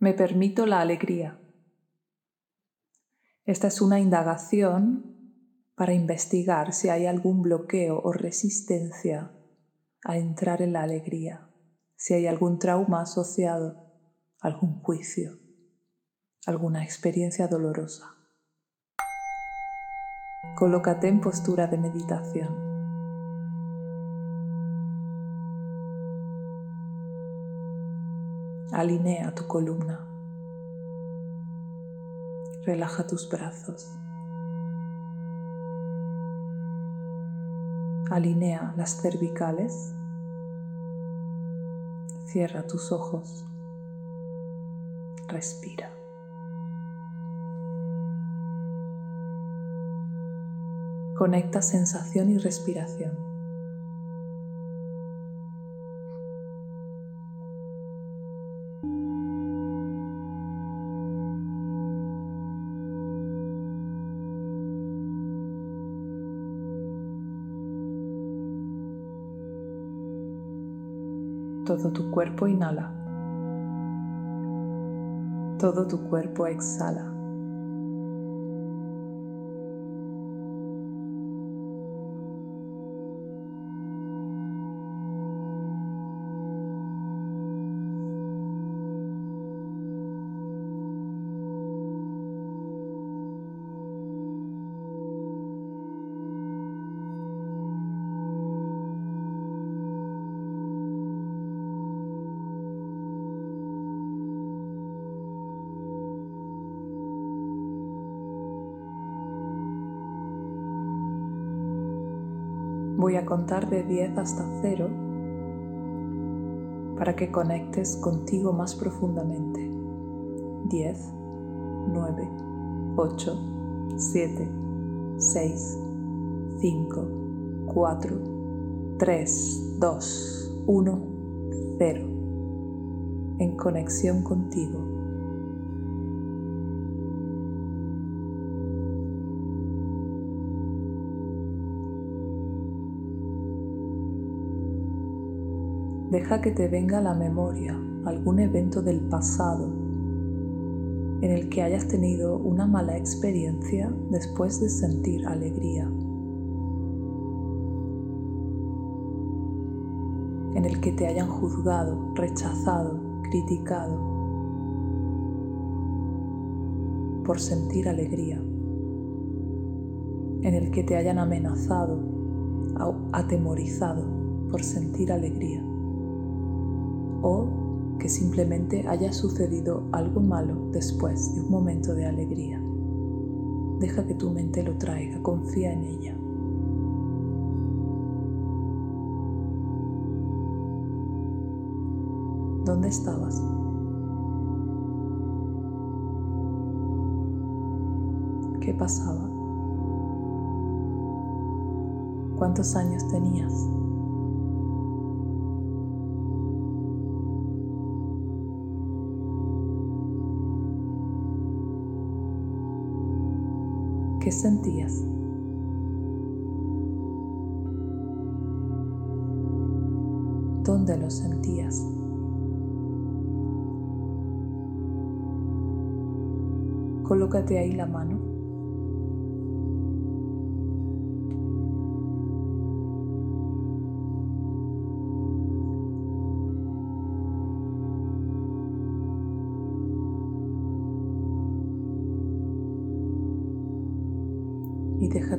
Me permito la alegría. Esta es una indagación para investigar si hay algún bloqueo o resistencia a entrar en la alegría, si hay algún trauma asociado, algún juicio, alguna experiencia dolorosa. Colócate en postura de meditación. Alinea tu columna. Relaja tus brazos. Alinea las cervicales. Cierra tus ojos. Respira. Conecta sensación y respiración. Todo tu cuerpo inhala. Todo tu cuerpo exhala. Voy a contar de 10 hasta 0 para que conectes contigo más profundamente. 10, 9, 8, 7, 6, 5, 4, 3, 2, 1, 0. En conexión contigo. Deja que te venga a la memoria algún evento del pasado en el que hayas tenido una mala experiencia después de sentir alegría, en el que te hayan juzgado, rechazado, criticado por sentir alegría, en el que te hayan amenazado, atemorizado por sentir alegría o que simplemente haya sucedido algo malo después de un momento de alegría. Deja que tu mente lo traiga, confía en ella. ¿Dónde estabas? ¿Qué pasaba? ¿Cuántos años tenías? ¿Qué sentías? ¿Dónde lo sentías? Colócate ahí la mano.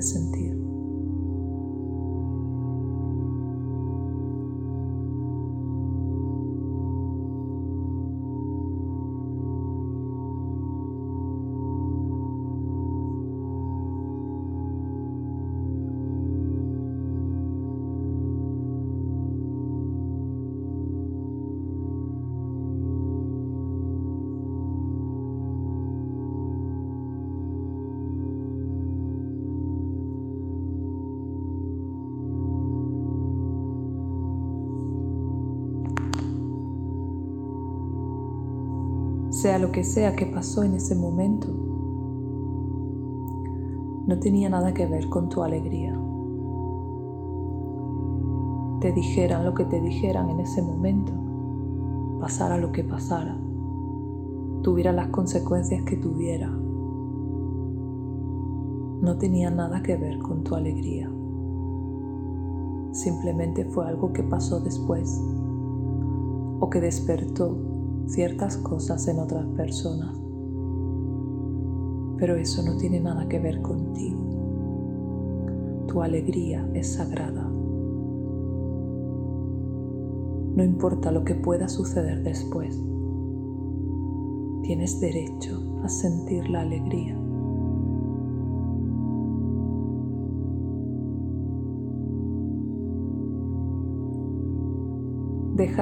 Y déjate sea lo que sea que pasó en ese momento, no tenía nada que ver con tu alegría. Te dijeran lo que te dijeran en ese momento, pasara lo que pasara, tuviera las consecuencias que tuviera, no tenía nada que ver con tu alegría. Simplemente fue algo que pasó después o que despertó ciertas cosas en otras personas. Pero eso no tiene nada que ver contigo. Tu alegría es sagrada. No importa lo que pueda suceder después. Tienes derecho a sentir la alegría.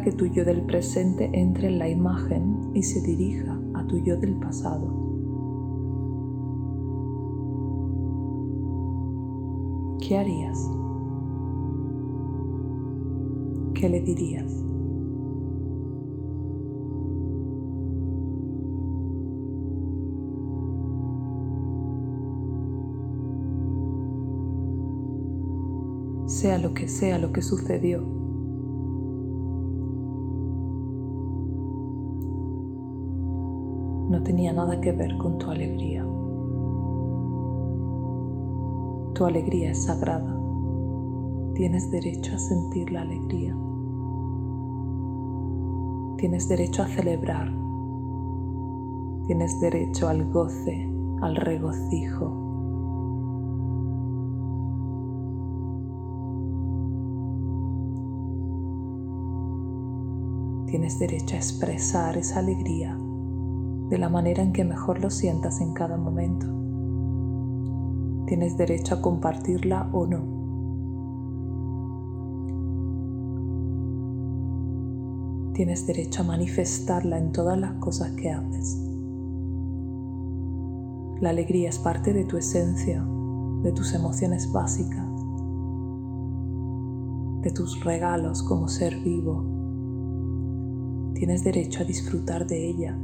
Que tu yo del presente entre en la imagen y se dirija a tu yo del pasado. ¿Qué harías? ¿Qué le dirías? Sea lo que sea lo que sucedió, no tenía nada que ver con tu alegría. Tu alegría es sagrada. Tienes derecho a sentir la alegría. Tienes derecho a celebrar. Tienes derecho al goce, al regocijo. Tienes derecho a expresar esa alegría de la manera en que mejor lo sientas en cada momento. Tienes derecho a compartirla o no. Tienes derecho a manifestarla en todas las cosas que haces. La alegría es parte de tu esencia, de tus emociones básicas, de tus regalos como ser vivo. Tienes derecho a disfrutar de ella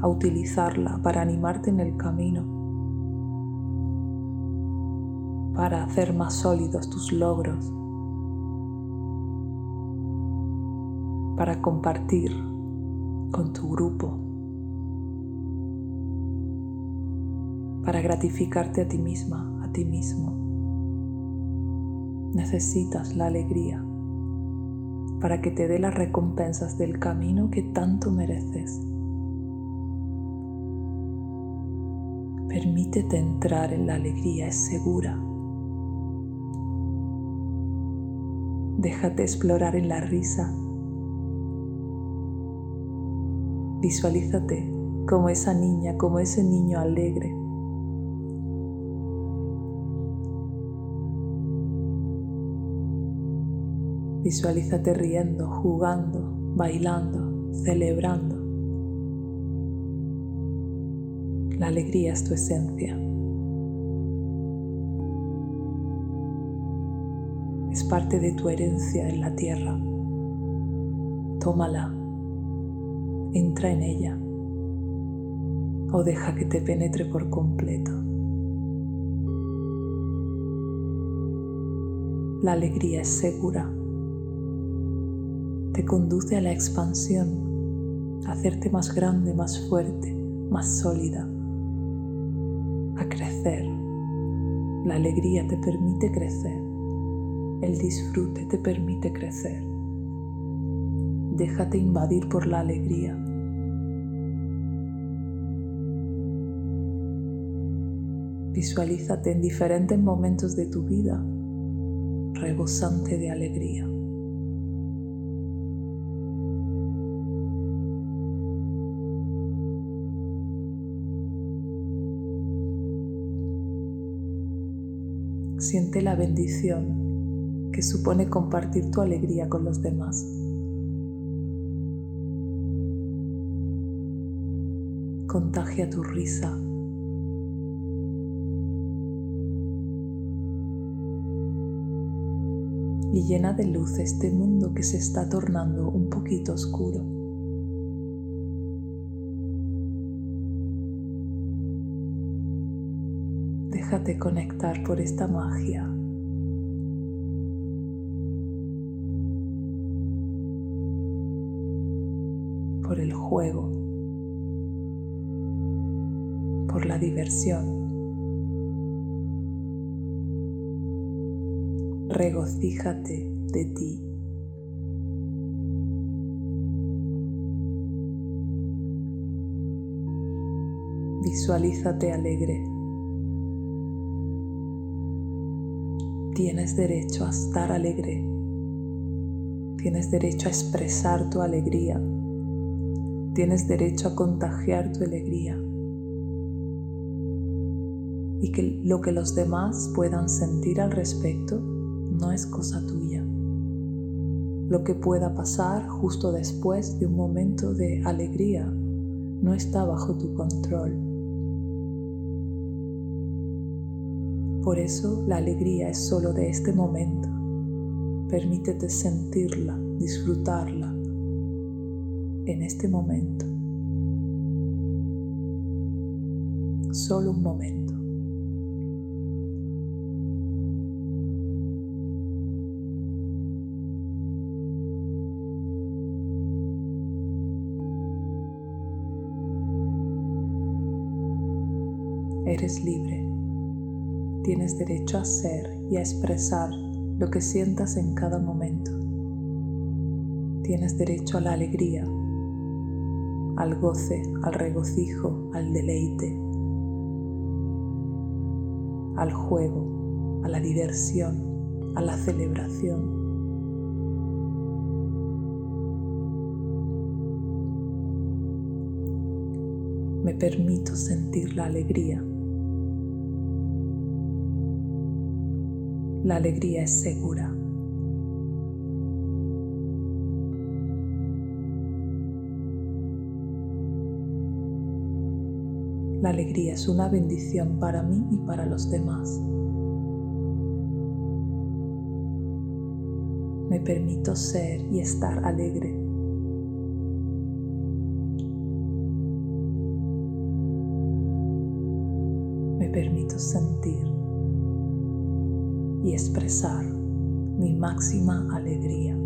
a utilizarla para animarte en el camino, para hacer más sólidos tus logros, para compartir con tu grupo, para gratificarte a ti misma, a ti mismo. Necesitas la alegría para que te dé las recompensas del camino que tanto mereces. Permítete entrar en la alegría, es segura. Déjate explorar en la risa. Visualízate como esa niña, como ese niño alegre. Visualízate riendo, jugando, bailando, celebrando. La alegría es tu esencia. Es parte de tu herencia en la tierra. Tómala, entra en ella o deja que te penetre por completo. La alegría es segura. Te conduce a la expansión, a hacerte más grande, más fuerte, más sólida a crecer. La alegría te permite crecer. El disfrute te permite crecer. Déjate invadir por la alegría. Visualízate en diferentes momentos de tu vida rebosante de alegría. Siente la bendición que supone compartir tu alegría con los demás. Contagia tu risa. Y llena de luz este mundo que se está tornando un poquito oscuro. Déjate conectar por esta magia. Por el juego por la diversión. Regocíjate de ti. Visualízate alegre. Tienes derecho a estar alegre. Tienes derecho a expresar tu alegría. Tienes derecho a contagiar tu alegría. Y que lo que los demás puedan sentir al respecto no es cosa tuya. Lo que pueda pasar justo después de un momento de alegría no está bajo tu control. Por eso la alegría es solo de este momento. Permítete sentirla, disfrutarla en este momento. Solo un momento. Eres libre tienes derecho a ser y a expresar lo que sientas en cada momento. Tienes derecho a la alegría, al goce, al regocijo, al deleite, al juego, a la diversión, a la celebración. Me permito sentir la alegría La alegría es segura. La alegría es una bendición para mí y para los demás. Me permito ser y estar alegre. Me permito sentir y expresar mi máxima alegría.